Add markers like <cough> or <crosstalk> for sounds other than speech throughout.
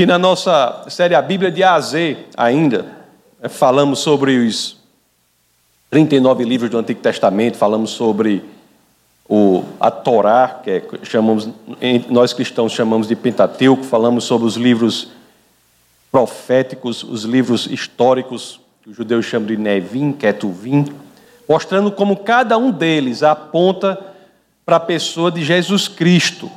que na nossa série A Bíblia de A a Z ainda, né, falamos sobre os 39 livros do Antigo Testamento, falamos sobre o, a Torá, que é, chamamos, nós cristãos chamamos de Pentateuco, falamos sobre os livros proféticos, os livros históricos, que os judeus chamam de Nevim, Ketuvim, mostrando como cada um deles aponta para a pessoa de Jesus Cristo.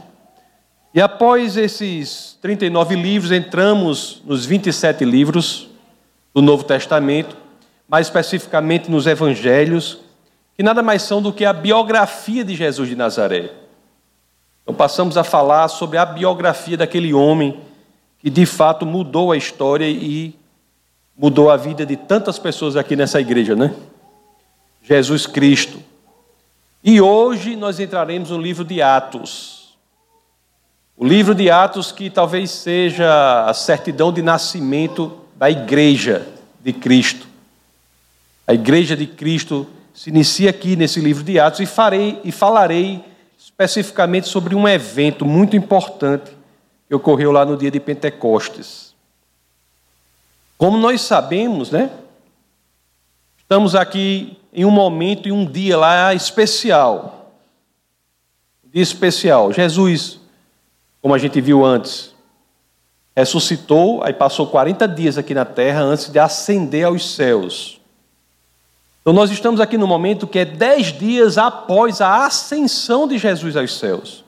E após esses 39 livros, entramos nos 27 livros do Novo Testamento, mais especificamente nos Evangelhos, que nada mais são do que a biografia de Jesus de Nazaré. Então passamos a falar sobre a biografia daquele homem que de fato mudou a história e mudou a vida de tantas pessoas aqui nessa igreja, né? Jesus Cristo. E hoje nós entraremos no livro de Atos. O livro de Atos, que talvez seja a certidão de nascimento da igreja de Cristo. A igreja de Cristo se inicia aqui nesse livro de Atos e farei e falarei especificamente sobre um evento muito importante que ocorreu lá no dia de Pentecostes. Como nós sabemos, né? Estamos aqui em um momento e um dia lá especial. Um dia especial. Jesus como a gente viu antes, ressuscitou, aí passou 40 dias aqui na terra antes de ascender aos céus. Então nós estamos aqui no momento que é dez dias após a ascensão de Jesus aos céus.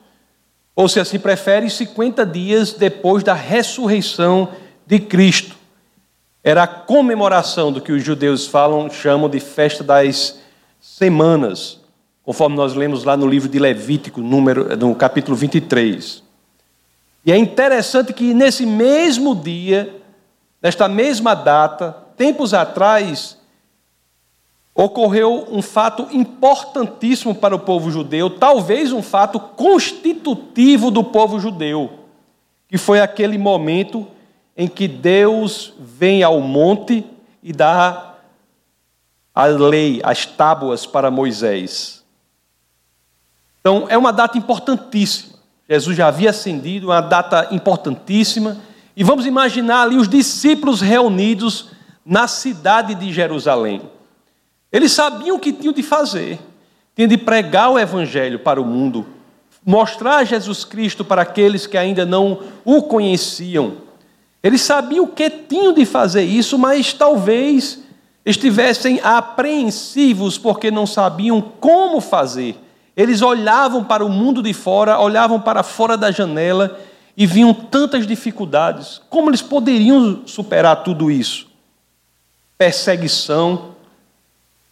Ou se assim prefere, 50 dias depois da ressurreição de Cristo. Era a comemoração do que os judeus falam, chamam de festa das semanas, conforme nós lemos lá no livro de Levítico, número, no capítulo 23. E é interessante que nesse mesmo dia, nesta mesma data, tempos atrás, ocorreu um fato importantíssimo para o povo judeu, talvez um fato constitutivo do povo judeu, que foi aquele momento em que Deus vem ao monte e dá a lei, as tábuas para Moisés. Então, é uma data importantíssima. Jesus já havia ascendido, uma data importantíssima. E vamos imaginar ali os discípulos reunidos na cidade de Jerusalém. Eles sabiam o que tinham de fazer, tinham de pregar o evangelho para o mundo, mostrar Jesus Cristo para aqueles que ainda não o conheciam. Eles sabiam o que tinham de fazer isso, mas talvez estivessem apreensivos porque não sabiam como fazer. Eles olhavam para o mundo de fora, olhavam para fora da janela e viam tantas dificuldades. Como eles poderiam superar tudo isso? Perseguição,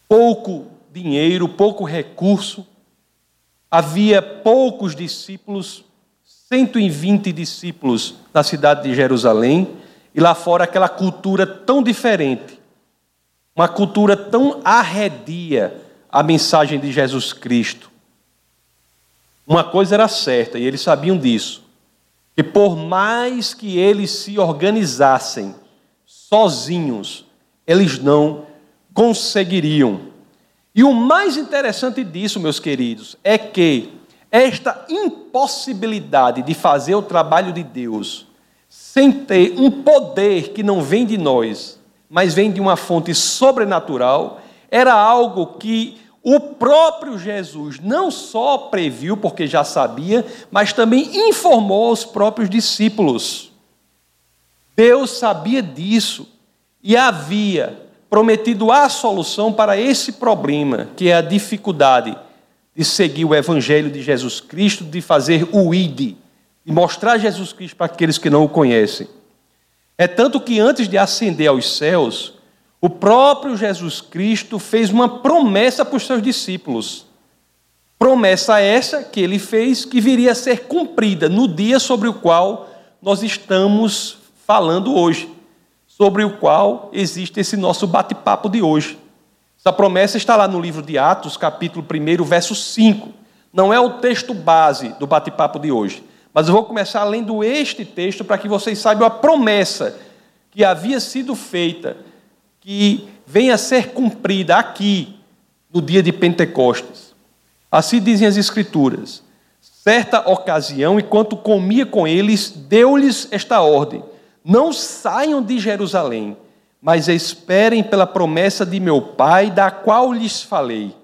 pouco dinheiro, pouco recurso, havia poucos discípulos, 120 discípulos na cidade de Jerusalém, e lá fora aquela cultura tão diferente, uma cultura tão arredia à mensagem de Jesus Cristo. Uma coisa era certa, e eles sabiam disso, que por mais que eles se organizassem sozinhos, eles não conseguiriam. E o mais interessante disso, meus queridos, é que esta impossibilidade de fazer o trabalho de Deus sem ter um poder que não vem de nós, mas vem de uma fonte sobrenatural, era algo que o próprio Jesus não só previu, porque já sabia, mas também informou aos próprios discípulos. Deus sabia disso e havia prometido a solução para esse problema, que é a dificuldade de seguir o Evangelho de Jesus Cristo, de fazer o ID, e mostrar Jesus Cristo para aqueles que não o conhecem. É tanto que antes de ascender aos céus, o próprio Jesus Cristo fez uma promessa para os seus discípulos. Promessa essa que ele fez que viria a ser cumprida no dia sobre o qual nós estamos falando hoje, sobre o qual existe esse nosso bate-papo de hoje. Essa promessa está lá no livro de Atos, capítulo 1, verso 5. Não é o texto base do bate-papo de hoje, mas eu vou começar lendo este texto para que vocês saibam a promessa que havia sido feita que venha a ser cumprida aqui, no dia de Pentecostes. Assim dizem as Escrituras. Certa ocasião, enquanto comia com eles, deu-lhes esta ordem: Não saiam de Jerusalém, mas esperem pela promessa de meu Pai, da qual lhes falei.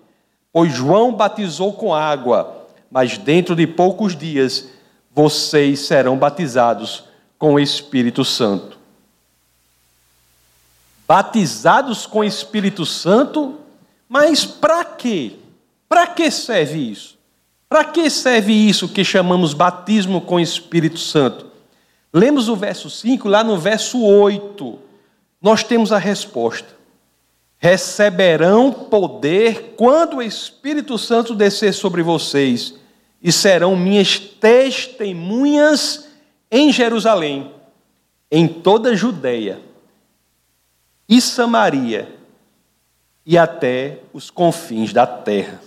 Pois João batizou com água, mas dentro de poucos dias vocês serão batizados com o Espírito Santo. Batizados com o Espírito Santo, mas para quê? Para que serve isso? Para que serve isso que chamamos batismo com o Espírito Santo? Lemos o verso 5, lá no verso 8, nós temos a resposta. Receberão poder quando o Espírito Santo descer sobre vocês, e serão minhas testemunhas em Jerusalém, em toda a Judéia e Samaria e até os confins da terra.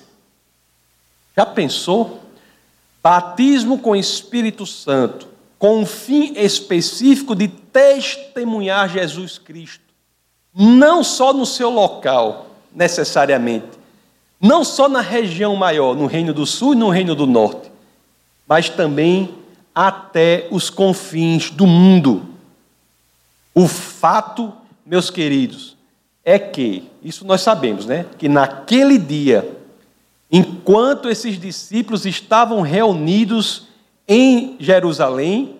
Já pensou? Batismo com Espírito Santo, com um fim específico de testemunhar Jesus Cristo, não só no seu local, necessariamente, não só na região maior, no Reino do Sul e no Reino do Norte, mas também até os confins do mundo. O fato, meus queridos, é que, isso nós sabemos, né? Que naquele dia, enquanto esses discípulos estavam reunidos em Jerusalém,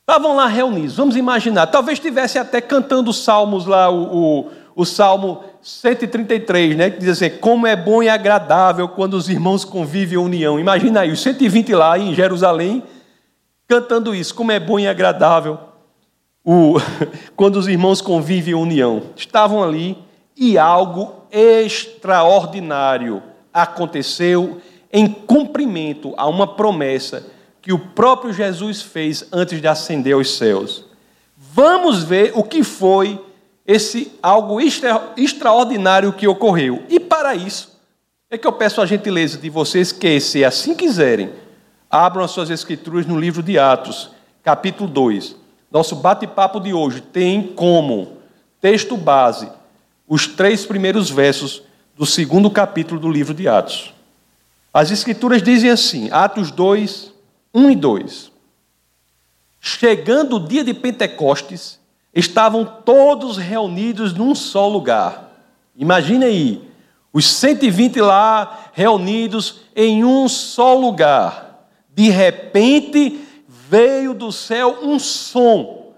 estavam lá reunidos, vamos imaginar, talvez estivesse até cantando os salmos lá, o, o, o Salmo 133, né, que diz assim, como é bom e agradável quando os irmãos convivem em união. Imagina aí, os 120 lá em Jerusalém, cantando isso, como é bom e agradável o, <laughs> quando os irmãos convivem em união. Estavam ali e algo extraordinário aconteceu em cumprimento a uma promessa que o próprio Jesus fez antes de ascender aos céus. Vamos ver o que foi esse algo extra, extraordinário que ocorreu. E para isso, é que eu peço a gentileza de vocês que, se assim quiserem, abram as suas escrituras no livro de Atos, capítulo 2. Nosso bate-papo de hoje tem como texto base os três primeiros versos do segundo capítulo do livro de Atos. As escrituras dizem assim, Atos 2, 1 e 2. Chegando o dia de Pentecostes, estavam todos reunidos num só lugar. Imagine aí, os 120 lá reunidos em um só lugar. De repente veio do céu um som,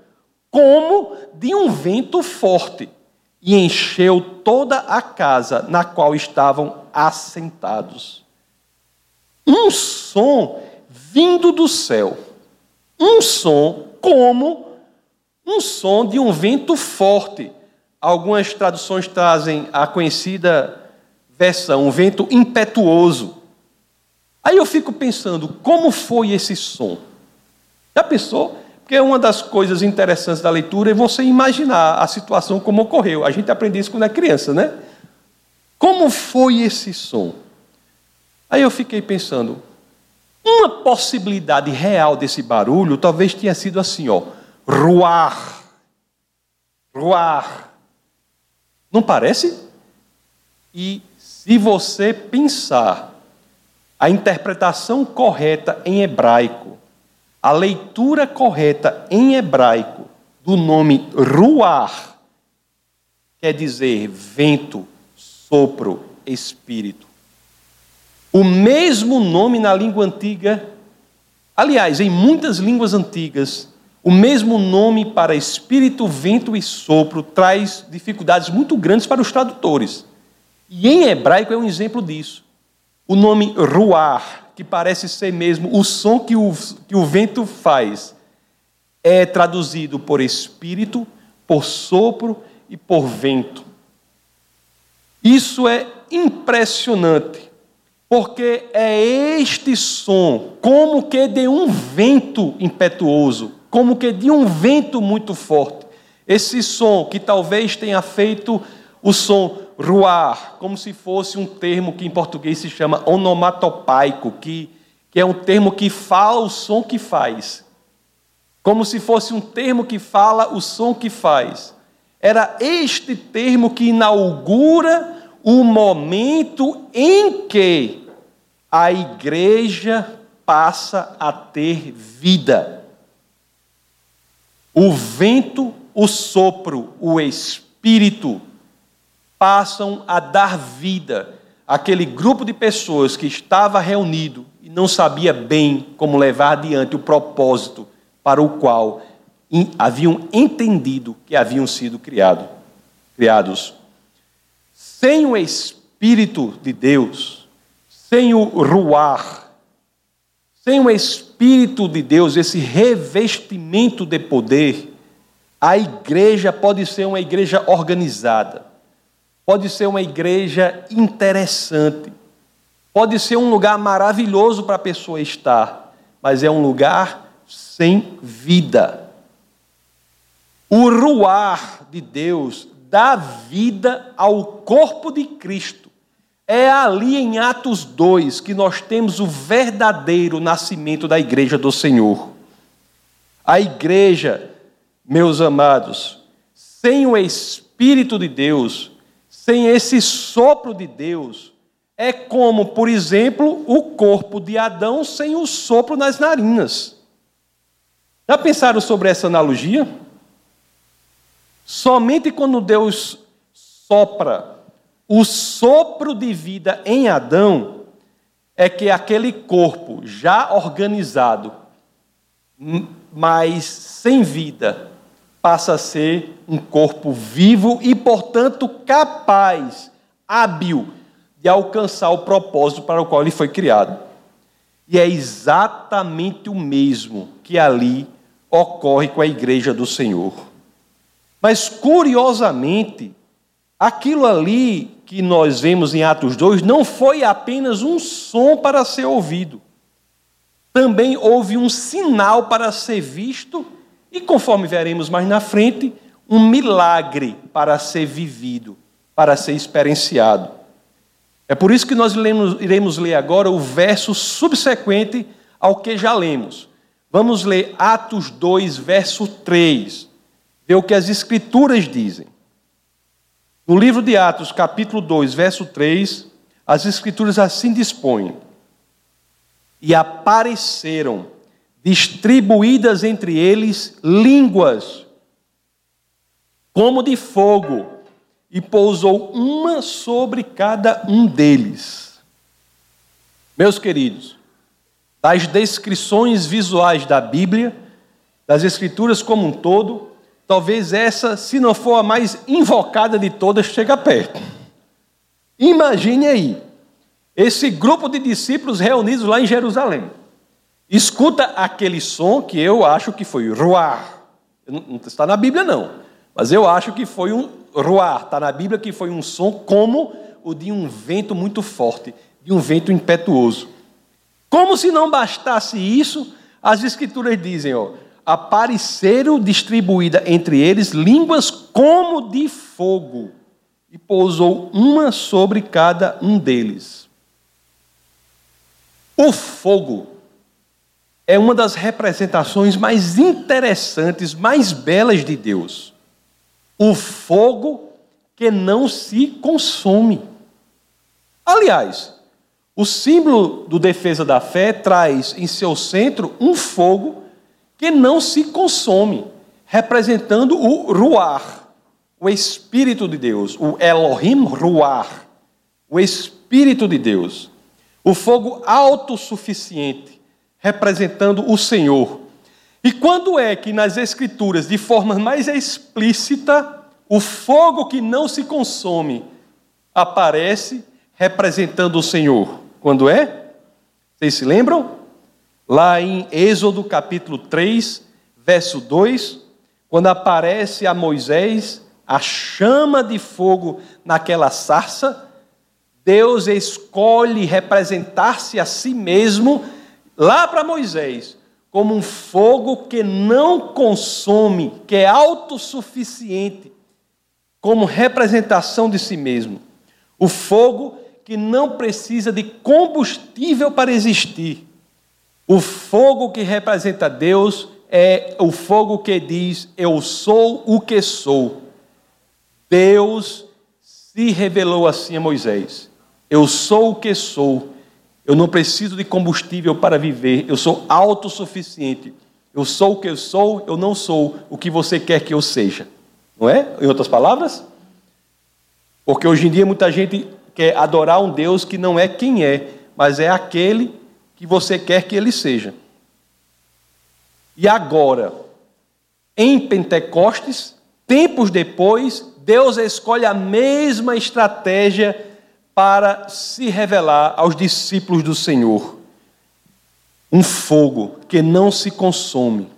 como de um vento forte, e encheu toda a casa na qual estavam assentados. Um som vindo do céu, um som como um som de um vento forte. Algumas traduções trazem a conhecida versão, um vento impetuoso. Aí eu fico pensando, como foi esse som? Já pensou? Porque uma das coisas interessantes da leitura é você imaginar a situação como ocorreu. A gente aprende isso quando é criança, né? Como foi esse som? Aí eu fiquei pensando, uma possibilidade real desse barulho talvez tenha sido assim, ó ruar. Ruar. Não parece? E se você pensar a interpretação correta em hebraico, a leitura correta em hebraico do nome ruar, quer dizer vento, sopro, espírito. O mesmo nome na língua antiga, aliás, em muitas línguas antigas, o mesmo nome para espírito, vento e sopro traz dificuldades muito grandes para os tradutores. E em hebraico é um exemplo disso. O nome ruar, que parece ser mesmo o som que o, que o vento faz, é traduzido por espírito, por sopro e por vento. Isso é impressionante, porque é este som, como que de um vento impetuoso, como que de um vento muito forte. Esse som que talvez tenha feito o som ruar, como se fosse um termo que em português se chama onomatopaico, que, que é um termo que fala o som que faz. Como se fosse um termo que fala o som que faz. Era este termo que inaugura o momento em que a igreja passa a ter vida. o vento, o sopro, o espírito passam a dar vida àquele grupo de pessoas que estava reunido e não sabia bem como levar adiante o propósito para o qual haviam entendido que haviam sido criado, criados. Sem o Espírito de Deus, sem o ruar, sem o Espírito de Deus, esse revestimento de poder, a igreja pode ser uma igreja organizada, pode ser uma igreja interessante, pode ser um lugar maravilhoso para a pessoa estar, mas é um lugar sem vida. O ruar de Deus dá vida ao corpo de Cristo. É ali em Atos 2 que nós temos o verdadeiro nascimento da igreja do Senhor. A igreja, meus amados, sem o Espírito de Deus, sem esse sopro de Deus, é como, por exemplo, o corpo de Adão sem o sopro nas narinas. Já pensaram sobre essa analogia? Somente quando Deus sopra o sopro de vida em Adão, é que aquele corpo já organizado, mas sem vida, passa a ser um corpo vivo e, portanto, capaz, hábil de alcançar o propósito para o qual ele foi criado. E é exatamente o mesmo que ali ocorre com a igreja do Senhor. Mas, curiosamente, aquilo ali que nós vemos em Atos 2 não foi apenas um som para ser ouvido. Também houve um sinal para ser visto e, conforme veremos mais na frente, um milagre para ser vivido, para ser experienciado. É por isso que nós iremos ler agora o verso subsequente ao que já lemos. Vamos ler Atos 2, verso 3 ver o que as Escrituras dizem. No livro de Atos, capítulo 2, verso 3, as Escrituras assim dispõem: E apareceram distribuídas entre eles línguas, como de fogo, e pousou uma sobre cada um deles. Meus queridos, das descrições visuais da Bíblia, das Escrituras como um todo, talvez essa, se não for a mais invocada de todas, chega perto. Imagine aí, esse grupo de discípulos reunidos lá em Jerusalém. Escuta aquele som que eu acho que foi ruar. Não está na Bíblia, não. Mas eu acho que foi um ruar. Está na Bíblia que foi um som como o de um vento muito forte, de um vento impetuoso. Como se não bastasse isso, as Escrituras dizem, ó, apareceram distribuída entre eles línguas como de fogo, e pousou uma sobre cada um deles. O fogo é uma das representações mais interessantes, mais belas de Deus. O fogo que não se consome. Aliás, o símbolo do defesa da fé traz em seu centro um fogo que não se consome, representando o Ruar, o Espírito de Deus, o Elohim Ruar, o Espírito de Deus. O fogo autossuficiente, representando o Senhor. E quando é que nas Escrituras, de forma mais explícita, o fogo que não se consome aparece representando o Senhor? Quando é? Vocês se lembram? Lá em Êxodo capítulo 3, verso 2, quando aparece a Moisés a chama de fogo naquela sarça, Deus escolhe representar-se a si mesmo lá para Moisés como um fogo que não consome, que é autossuficiente, como representação de si mesmo. O fogo que não precisa de combustível para existir. O fogo que representa Deus é o fogo que diz: Eu sou o que sou. Deus se revelou assim a Moisés: Eu sou o que sou. Eu não preciso de combustível para viver. Eu sou autossuficiente. Eu sou o que eu sou, eu não sou o que você quer que eu seja. Não é? Em outras palavras? Porque hoje em dia muita gente quer adorar um Deus que não é quem é, mas é aquele que você quer que ele seja. E agora, em Pentecostes, tempos depois, Deus escolhe a mesma estratégia para se revelar aos discípulos do Senhor. Um fogo que não se consome.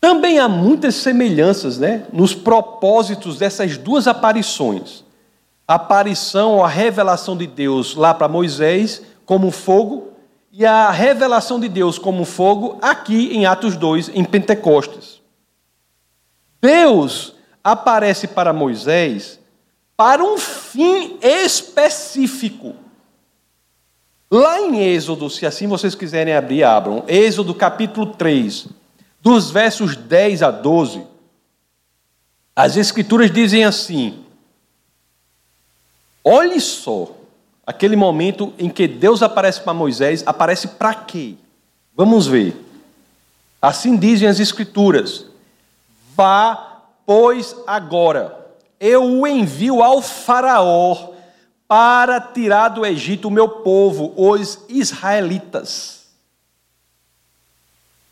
Também há muitas semelhanças né, nos propósitos dessas duas aparições. A aparição ou a revelação de Deus lá para Moisés como fogo e a revelação de Deus como fogo aqui em Atos 2, em Pentecostes. Deus aparece para Moisés para um fim específico. Lá em Êxodo, se assim vocês quiserem abrir, abram. Êxodo capítulo 3, dos versos 10 a 12. As Escrituras dizem assim: Olhe só, Aquele momento em que Deus aparece para Moisés, aparece para quê? Vamos ver. Assim dizem as Escrituras: Vá, pois, agora, eu o envio ao Faraó para tirar do Egito o meu povo, os israelitas.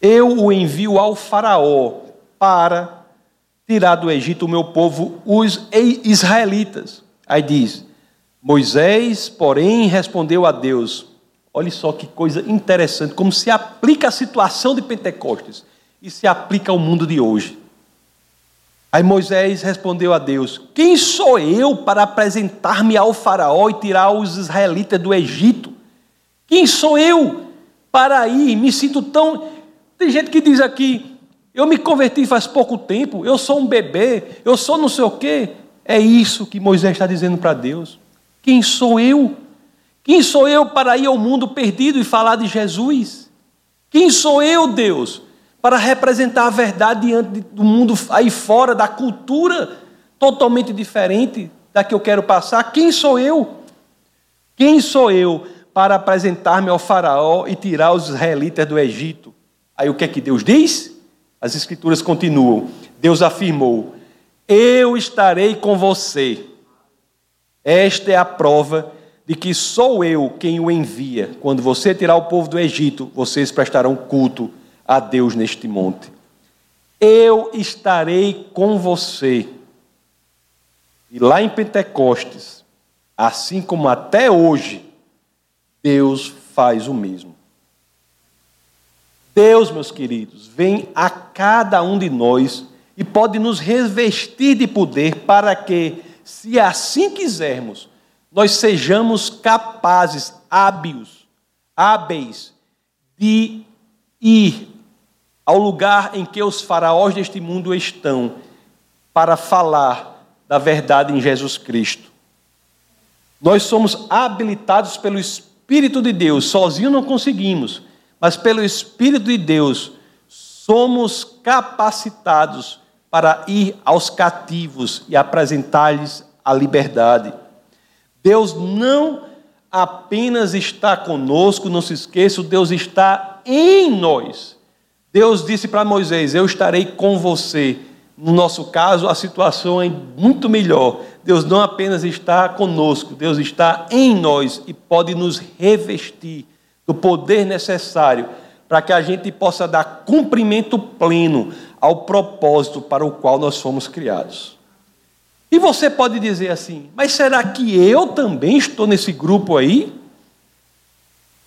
Eu o envio ao Faraó para tirar do Egito o meu povo, os israelitas. Aí diz: Moisés, porém, respondeu a Deus. Olha só que coisa interessante, como se aplica a situação de Pentecostes e se aplica ao mundo de hoje. Aí Moisés respondeu a Deus: Quem sou eu para apresentar-me ao Faraó e tirar os israelitas do Egito? Quem sou eu para ir? Me sinto tão. Tem gente que diz aqui: Eu me converti faz pouco tempo, eu sou um bebê, eu sou não sei o quê. É isso que Moisés está dizendo para Deus. Quem sou eu? Quem sou eu para ir ao mundo perdido e falar de Jesus? Quem sou eu, Deus, para representar a verdade diante do mundo aí fora, da cultura totalmente diferente da que eu quero passar? Quem sou eu? Quem sou eu para apresentar-me ao Faraó e tirar os israelitas do Egito? Aí o que é que Deus diz? As Escrituras continuam. Deus afirmou: Eu estarei com você esta é a prova de que sou eu quem o envia. Quando você tirar o povo do Egito, vocês prestarão culto a Deus neste monte. Eu estarei com você. E lá em Pentecostes, assim como até hoje, Deus faz o mesmo. Deus, meus queridos, vem a cada um de nós e pode nos revestir de poder para que se assim quisermos, nós sejamos capazes, hábeis, hábeis de ir ao lugar em que os faraós deste mundo estão para falar da verdade em Jesus Cristo. Nós somos habilitados pelo Espírito de Deus, sozinho não conseguimos, mas pelo Espírito de Deus somos capacitados para ir aos cativos e apresentar-lhes a liberdade. Deus não apenas está conosco, não se esqueça, Deus está em nós. Deus disse para Moisés: Eu estarei com você. No nosso caso, a situação é muito melhor. Deus não apenas está conosco, Deus está em nós e pode nos revestir do poder necessário para que a gente possa dar cumprimento pleno ao propósito para o qual nós fomos criados. E você pode dizer assim: mas será que eu também estou nesse grupo aí?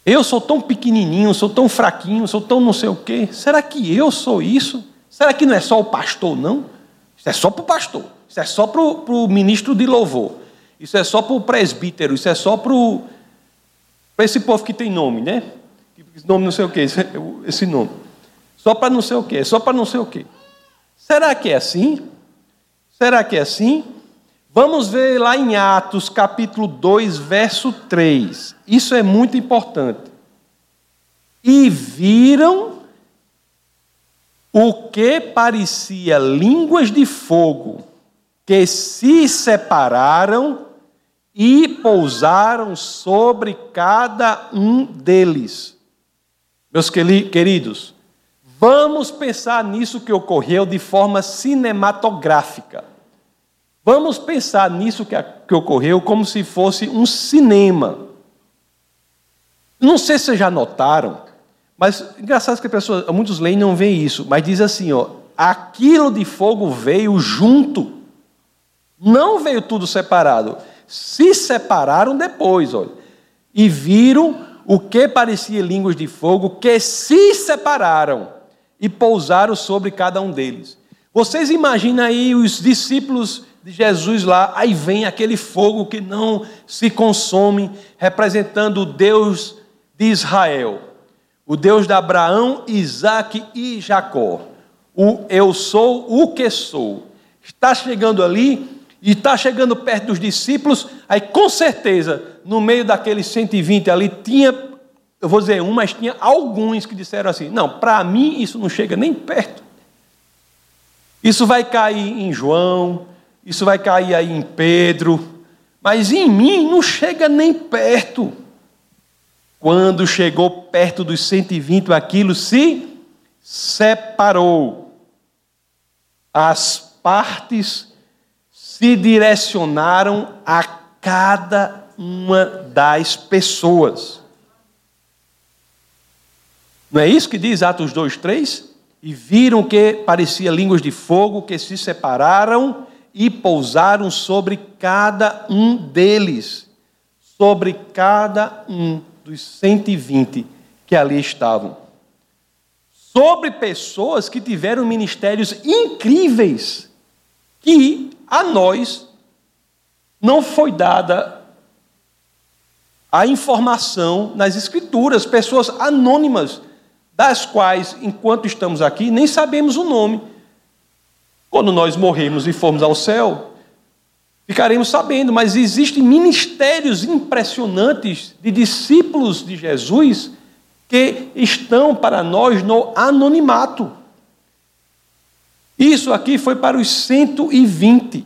Eu sou tão pequenininho, sou tão fraquinho, sou tão não sei o quê. Será que eu sou isso? Será que não é só o pastor, não? Isso é só para o pastor. Isso é só para o ministro de louvor. Isso é só para o presbítero. Isso é só para, esse povo que tem nome, né? Esse nome não sei o quê, esse nome. Só para não sei o quê, só para não sei o quê. Será que é assim? Será que é assim? Vamos ver lá em Atos, capítulo 2, verso 3. Isso é muito importante. E viram o que parecia línguas de fogo, que se separaram e pousaram sobre cada um deles. Meus queridos, Vamos pensar nisso que ocorreu de forma cinematográfica. Vamos pensar nisso que, que ocorreu como se fosse um cinema. Não sei se vocês já notaram, mas engraçado que pessoas, muitos leem não veem isso, mas diz assim, ó, aquilo de fogo veio junto. Não veio tudo separado. Se separaram depois, olha. E viram o que parecia línguas de fogo que se separaram e pousaram sobre cada um deles. Vocês imaginam aí os discípulos de Jesus lá, aí vem aquele fogo que não se consome, representando o Deus de Israel, o Deus de Abraão, Isaac e Jacó. O eu sou o que sou. Está chegando ali e está chegando perto dos discípulos, aí com certeza, no meio daqueles 120 ali, tinha, eu vou dizer um, mas tinha alguns que disseram assim: não, para mim isso não chega nem perto. Isso vai cair em João, isso vai cair aí em Pedro, mas em mim não chega nem perto. Quando chegou perto dos 120, aquilo se separou. As partes se direcionaram a cada uma das pessoas. Não é isso que diz Atos 2, 3? E viram que parecia línguas de fogo que se separaram e pousaram sobre cada um deles, sobre cada um dos 120 que ali estavam. Sobre pessoas que tiveram ministérios incríveis, que a nós não foi dada a informação nas Escrituras, pessoas anônimas, das quais, enquanto estamos aqui, nem sabemos o nome. Quando nós morrermos e formos ao céu, ficaremos sabendo, mas existem ministérios impressionantes de discípulos de Jesus que estão para nós no anonimato. Isso aqui foi para os 120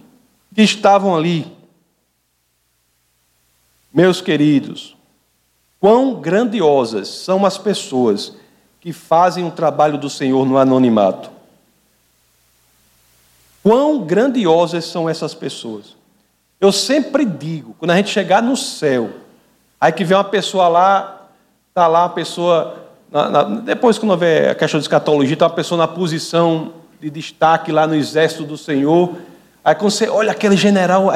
que estavam ali. Meus queridos, quão grandiosas são as pessoas que fazem o trabalho do Senhor no anonimato. Quão grandiosas são essas pessoas. Eu sempre digo, quando a gente chegar no céu, aí que vem uma pessoa lá, está lá a pessoa, na, na, depois que não houver a questão de escatologia, está uma pessoa na posição de destaque lá no exército do Senhor. Aí quando você olha aquele general,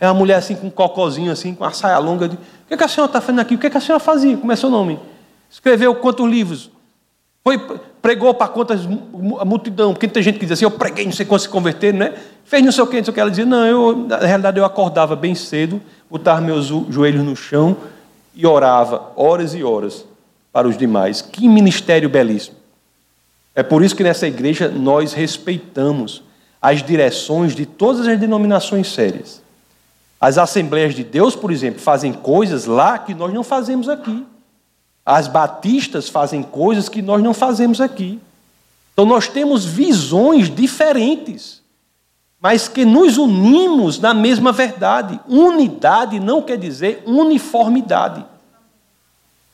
é uma mulher assim com um cocozinho assim, com uma saia longa. O que, que a senhora está fazendo aqui? O que, que a senhora fazia? Como é seu nome? Escreveu quantos livros? Foi, pregou para quantas a multidão? Porque tem gente que diz assim, eu preguei, não sei quantos se converteram, né? Fez não sei o que, não sei o que. Ela dizia, não, eu, na realidade eu acordava bem cedo, botava meus joelhos no chão e orava horas e horas para os demais. Que ministério belíssimo. É por isso que nessa igreja nós respeitamos as direções de todas as denominações sérias. As Assembleias de Deus, por exemplo, fazem coisas lá que nós não fazemos aqui. As batistas fazem coisas que nós não fazemos aqui. Então nós temos visões diferentes, mas que nos unimos na mesma verdade. Unidade não quer dizer uniformidade.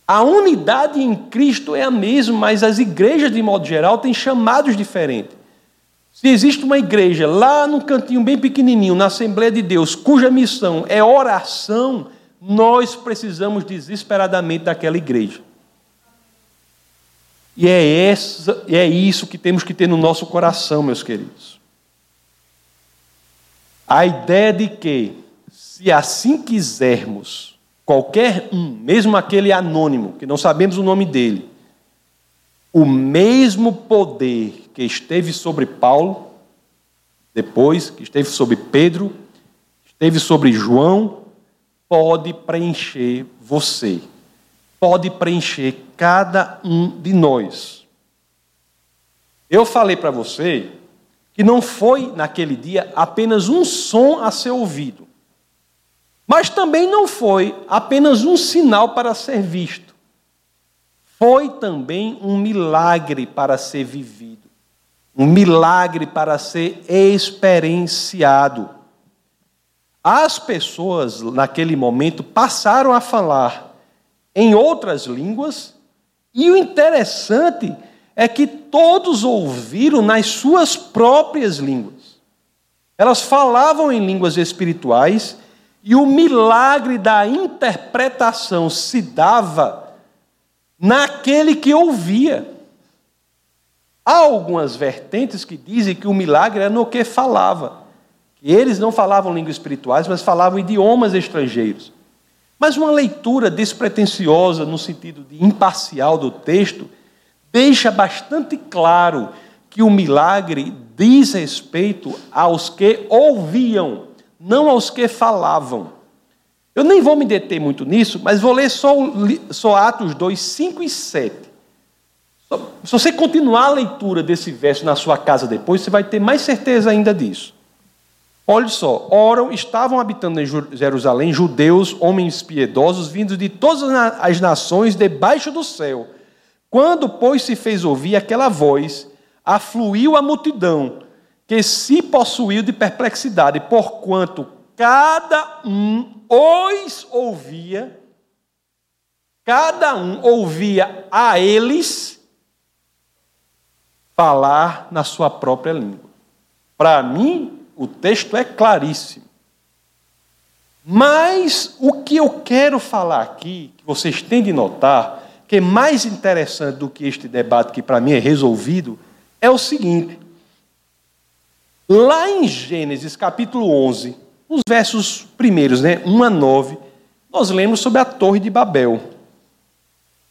A unidade em Cristo é a mesma, mas as igrejas, de modo geral, têm chamados diferentes. Se existe uma igreja lá num cantinho bem pequenininho, na Assembleia de Deus, cuja missão é oração, nós precisamos desesperadamente daquela igreja. E é, essa, é isso que temos que ter no nosso coração, meus queridos. A ideia de que, se assim quisermos, qualquer um, mesmo aquele anônimo, que não sabemos o nome dele, o mesmo poder que esteve sobre Paulo, depois, que esteve sobre Pedro, esteve sobre João, pode preencher você, pode preencher cada um de nós. Eu falei para você que não foi naquele dia apenas um som a ser ouvido, mas também não foi apenas um sinal para ser visto. Foi também um milagre para ser vivido, um milagre para ser experienciado. As pessoas, naquele momento, passaram a falar em outras línguas, e o interessante é que todos ouviram nas suas próprias línguas. Elas falavam em línguas espirituais e o milagre da interpretação se dava naquele que ouvia. Há algumas vertentes que dizem que o milagre é no que falava. Que eles não falavam línguas espirituais, mas falavam idiomas estrangeiros. Mas uma leitura despretensiosa, no sentido de imparcial do texto, deixa bastante claro que o milagre diz respeito aos que ouviam, não aos que falavam. Eu nem vou me deter muito nisso, mas vou ler só, só Atos 2, 5 e 7. Se você continuar a leitura desse verso na sua casa depois, você vai ter mais certeza ainda disso. Olha só, oram, estavam habitando em Jerusalém judeus, homens piedosos, vindos de todas as nações debaixo do céu. Quando, pois, se fez ouvir aquela voz, afluiu a multidão, que se possuiu de perplexidade, porquanto cada um os ouvia, cada um ouvia a eles falar na sua própria língua. Para mim, o texto é claríssimo. Mas o que eu quero falar aqui, que vocês têm de notar, que é mais interessante do que este debate, que para mim é resolvido, é o seguinte. Lá em Gênesis capítulo 11, os versos primeiros, né, 1 a 9, nós lemos sobre a Torre de Babel.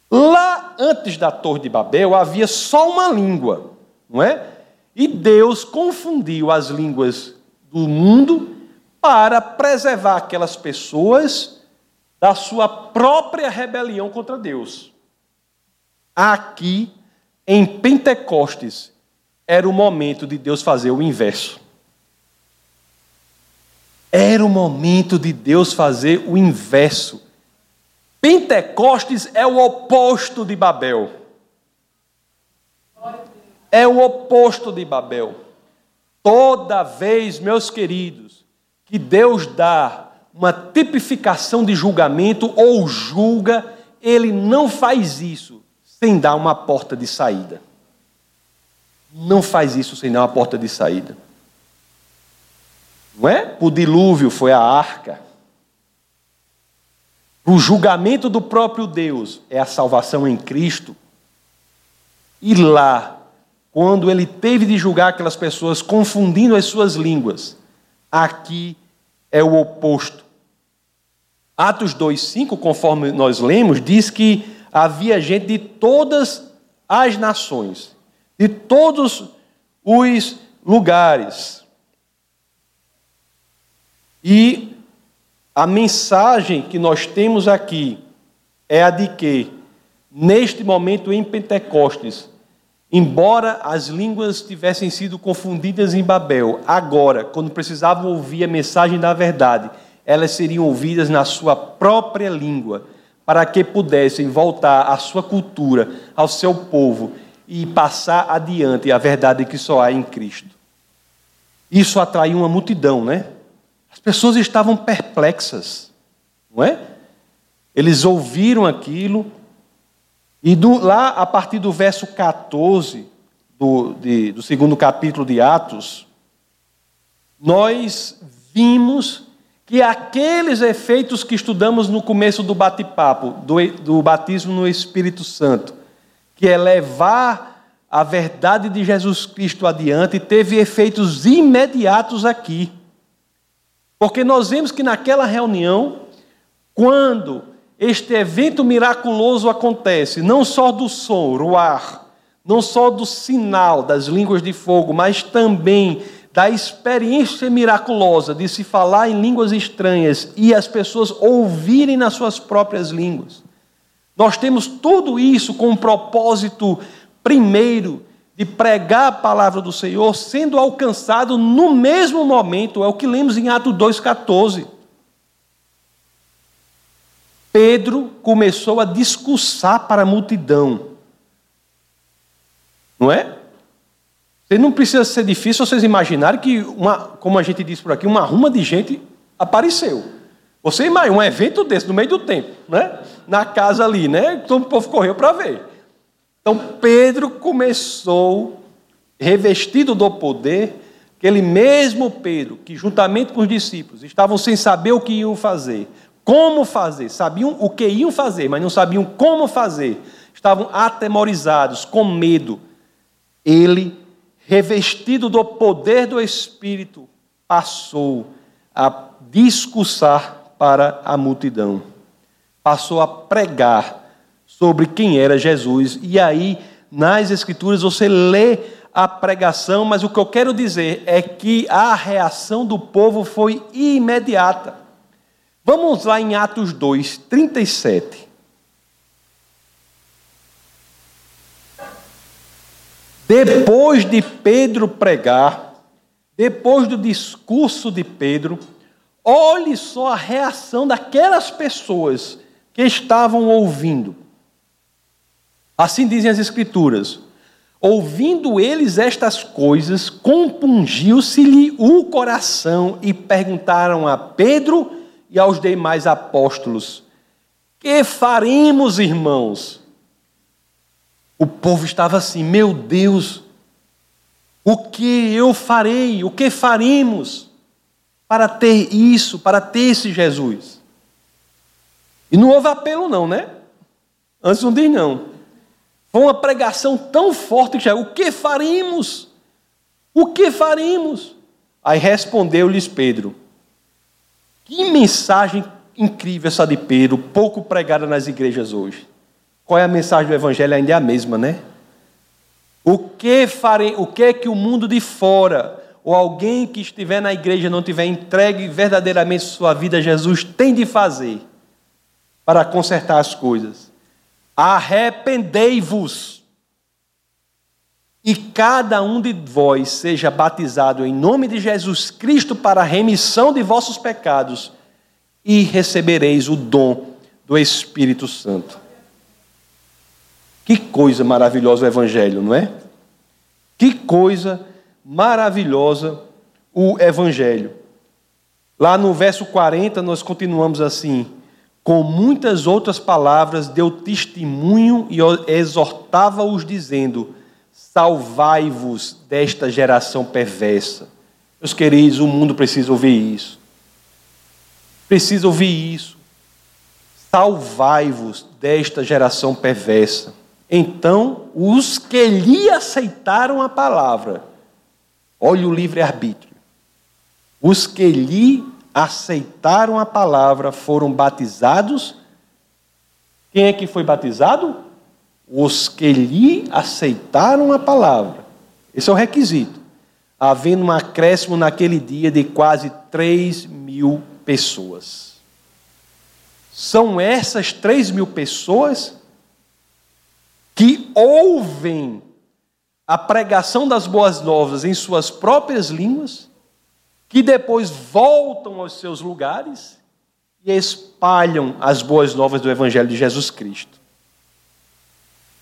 Lá antes da Torre de Babel havia só uma língua, não é? E Deus confundiu as línguas do mundo para preservar aquelas pessoas da sua própria rebelião contra Deus. Aqui, em Pentecostes, era o momento de Deus fazer o inverso. Era o momento de Deus fazer o inverso. Pentecostes é o oposto de Babel. É o oposto de Babel. Toda vez, meus queridos, que Deus dá uma tipificação de julgamento ou julga, ele não faz isso sem dar uma porta de saída. Não faz isso sem dar uma porta de saída. Não é? O dilúvio foi a arca. O julgamento do próprio Deus é a salvação em Cristo. E lá, quando ele teve de julgar aquelas pessoas confundindo as suas línguas, aqui é o oposto. Atos 2:5, conforme nós lemos, diz que havia gente de todas as nações, de todos os lugares. E a mensagem que nós temos aqui é a de que, neste momento em Pentecostes, embora as línguas tivessem sido confundidas em Babel, agora, quando precisavam ouvir a mensagem da verdade, elas seriam ouvidas na sua própria língua para que pudessem voltar à sua cultura, ao seu povo e passar adiante a verdade que só há em Cristo. Isso atraiu uma multidão, né? As pessoas estavam perplexas, não é? Eles ouviram aquilo e do, lá, a partir do verso 14 do, de, do segundo capítulo de Atos, nós vimos que aqueles efeitos que estudamos no começo do bate-papo, do, do batismo no Espírito Santo, que é levar a verdade de Jesus Cristo adiante, teve efeitos imediatos aqui. Porque nós vemos que naquela reunião, quando este evento miraculoso acontece, não só do som, ruar, não só do sinal das línguas de fogo, mas também da experiência miraculosa de se falar em línguas estranhas e as pessoas ouvirem nas suas próprias línguas. Nós temos tudo isso com o propósito, primeiro, de pregar a palavra do Senhor, sendo alcançado no mesmo momento, é o que lemos em Atos 2,14. Pedro começou a discursar para a multidão. Não é? Não precisa ser difícil vocês imaginarem que, uma, como a gente disse por aqui, uma ruma de gente apareceu. Você imagina um evento desse no meio do tempo, né? Na casa ali, né? Todo o povo correu para ver. Então Pedro começou, revestido do poder, aquele mesmo Pedro, que juntamente com os discípulos estavam sem saber o que iam fazer, como fazer, sabiam o que iam fazer, mas não sabiam como fazer, estavam atemorizados, com medo. Ele, revestido do poder do Espírito, passou a discursar para a multidão, passou a pregar sobre quem era Jesus, e aí nas Escrituras você lê a pregação, mas o que eu quero dizer é que a reação do povo foi imediata. Vamos lá em Atos 2, 37. Depois de Pedro pregar, depois do discurso de Pedro, olhe só a reação daquelas pessoas que estavam ouvindo. Assim dizem as Escrituras. Ouvindo eles estas coisas, compungiu-se-lhe o coração e perguntaram a Pedro e aos demais apóstolos: Que faremos, irmãos? O povo estava assim: Meu Deus, o que eu farei? O que faremos para ter isso, para ter esse Jesus? E não houve apelo, não, né? Antes não diz não. Foi uma pregação tão forte que já, o que faremos? O que faremos? Aí respondeu-lhes Pedro. Que mensagem incrível essa de Pedro, pouco pregada nas igrejas hoje. Qual é a mensagem do evangelho? Ainda é a mesma, né? O que farei, o que é que o mundo de fora ou alguém que estiver na igreja não tiver entregue verdadeiramente sua vida a Jesus tem de fazer para consertar as coisas? Arrependei-vos, e cada um de vós seja batizado em nome de Jesus Cristo para a remissão de vossos pecados, e recebereis o dom do Espírito Santo. Que coisa maravilhosa o Evangelho, não é? Que coisa maravilhosa o Evangelho. Lá no verso 40, nós continuamos assim: com muitas outras palavras, deu testemunho e exortava-os, dizendo: Salvai-vos desta geração perversa. Meus queridos, o mundo precisa ouvir isso. Precisa ouvir isso. Salvai-vos desta geração perversa. Então, os que lhe aceitaram a palavra, olha o livre-arbítrio, os que lhe aceitaram a palavra, foram batizados. Quem é que foi batizado? Os que lhe aceitaram a palavra. Esse é o requisito. Havendo um acréscimo naquele dia de quase 3 mil pessoas. São essas 3 mil pessoas que ouvem a pregação das boas novas em suas próprias línguas que depois voltam aos seus lugares e espalham as boas novas do Evangelho de Jesus Cristo.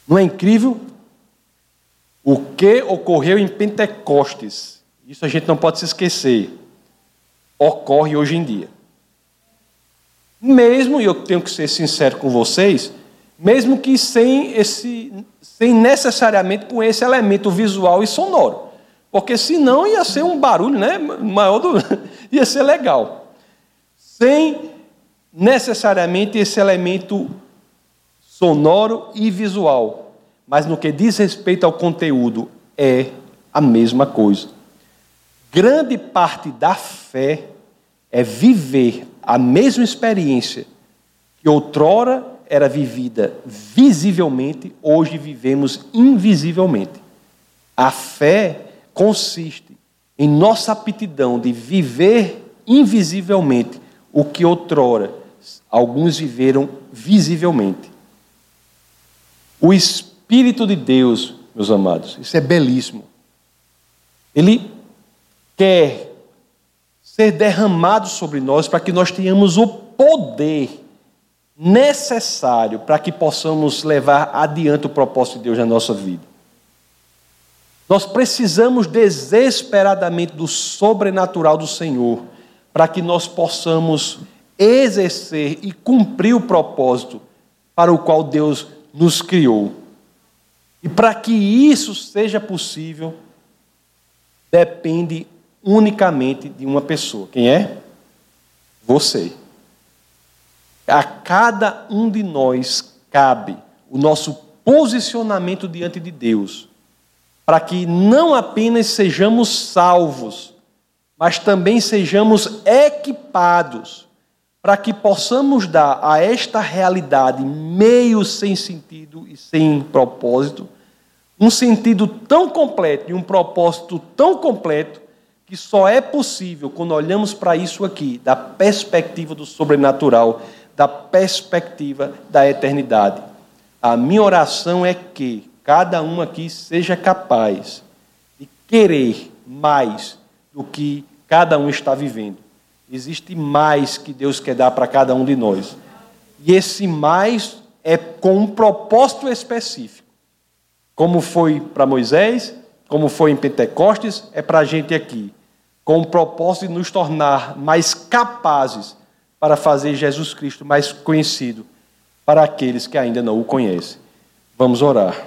Não é incrível? O que ocorreu em Pentecostes, isso a gente não pode se esquecer, ocorre hoje em dia. Mesmo, e eu tenho que ser sincero com vocês, mesmo que sem, esse, sem necessariamente com esse elemento visual e sonoro. Porque senão ia ser um barulho né, maior do. <laughs> ia ser legal. Sem necessariamente esse elemento sonoro e visual. Mas no que diz respeito ao conteúdo, é a mesma coisa. Grande parte da fé é viver a mesma experiência que outrora era vivida visivelmente, hoje vivemos invisivelmente. A fé consiste em nossa aptidão de viver invisivelmente o que outrora alguns viveram visivelmente. O Espírito de Deus, meus amados, isso é belíssimo. Ele quer ser derramado sobre nós para que nós tenhamos o poder necessário para que possamos levar adiante o propósito de Deus na nossa vida. Nós precisamos desesperadamente do sobrenatural do Senhor para que nós possamos exercer e cumprir o propósito para o qual Deus nos criou. E para que isso seja possível, depende unicamente de uma pessoa. Quem é? Você. A cada um de nós cabe o nosso posicionamento diante de Deus, para que não apenas sejamos salvos, mas também sejamos equipados para que possamos dar a esta realidade meio sem sentido e sem propósito, um sentido tão completo e um propósito tão completo que só é possível quando olhamos para isso aqui, da perspectiva do sobrenatural, da perspectiva da eternidade. A minha oração é que cada um aqui seja capaz de querer mais do que cada um está vivendo. Existe mais que Deus quer dar para cada um de nós. E esse mais é com um propósito específico. Como foi para Moisés, como foi em Pentecostes, é para a gente aqui com o propósito de nos tornar mais capazes para fazer Jesus Cristo mais conhecido para aqueles que ainda não o conhecem. Vamos orar.